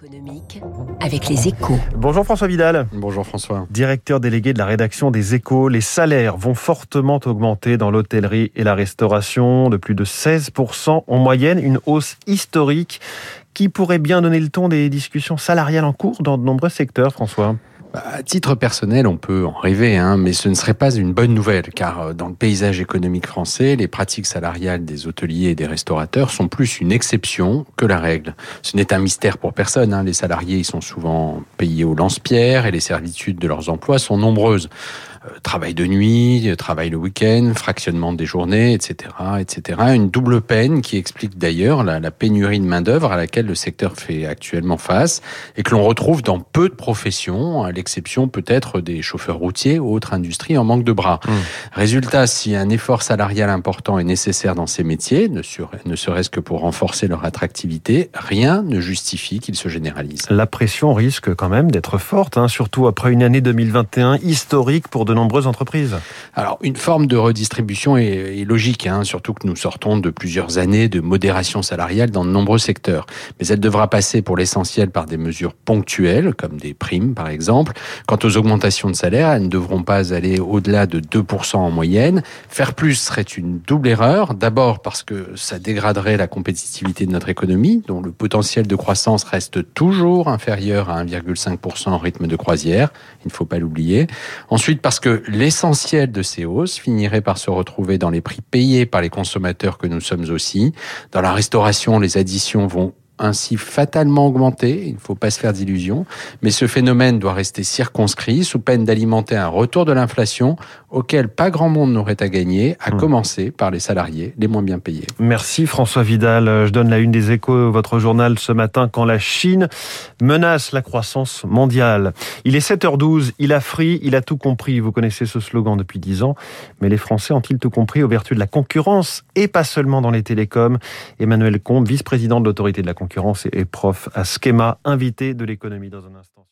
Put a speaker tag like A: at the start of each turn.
A: économique avec les échos.
B: Bonjour François Vidal.
C: Bonjour François.
B: Directeur délégué de la rédaction des échos. Les salaires vont fortement augmenter dans l'hôtellerie et la restauration de plus de 16% en moyenne, une hausse historique qui pourrait bien donner le ton des discussions salariales en cours dans de nombreux secteurs, François.
C: Bah, à titre personnel, on peut en rêver, hein, mais ce ne serait pas une bonne nouvelle, car euh, dans le paysage économique français, les pratiques salariales des hôteliers et des restaurateurs sont plus une exception que la règle. Ce n'est un mystère pour personne. Hein. Les salariés ils sont souvent payés au lance-pierre et les servitudes de leurs emplois sont nombreuses. Euh, travail de nuit, travail le week-end, fractionnement des journées, etc., etc. Une double peine qui explique d'ailleurs la, la, pénurie de main d'œuvre à laquelle le secteur fait actuellement face et que l'on retrouve dans peu de professions, à l'exception peut-être des chauffeurs routiers ou autres industries en manque de bras. Mmh. Résultat, si un effort salarial important est nécessaire dans ces métiers, ne, ne serait-ce que pour renforcer leur attractivité, rien ne justifie qu'il se généralise.
B: La pression risque quand même d'être forte, hein, surtout après une année 2021 historique pour de entreprises.
C: Alors, une forme de redistribution est, est logique, hein, surtout que nous sortons de plusieurs années de modération salariale dans de nombreux secteurs. Mais elle devra passer pour l'essentiel par des mesures ponctuelles, comme des primes par exemple. Quant aux augmentations de salaire, elles ne devront pas aller au-delà de 2% en moyenne. Faire plus serait une double erreur. D'abord parce que ça dégraderait la compétitivité de notre économie, dont le potentiel de croissance reste toujours inférieur à 1,5% en rythme de croisière. Il ne faut pas l'oublier. Ensuite parce que l'essentiel de ces hausses finirait par se retrouver dans les prix payés par les consommateurs que nous sommes aussi. Dans la restauration, les additions vont ainsi fatalement augmenté, il ne faut pas se faire d'illusions, mais ce phénomène doit rester circonscrit sous peine d'alimenter un retour de l'inflation auquel pas grand monde n'aurait à gagner, à mmh. commencer par les salariés les moins bien payés.
B: Merci François Vidal. Je donne la une des échos, votre journal ce matin, quand la Chine menace la croissance mondiale. Il est 7h12, il a fri, il a tout compris. Vous connaissez ce slogan depuis 10 ans, mais les Français ont-ils tout compris au vertu de la concurrence et pas seulement dans les télécoms? Emmanuel Combe, vice-président de l'autorité de la concurrence et prof à Schema, invité de l'économie dans un instant.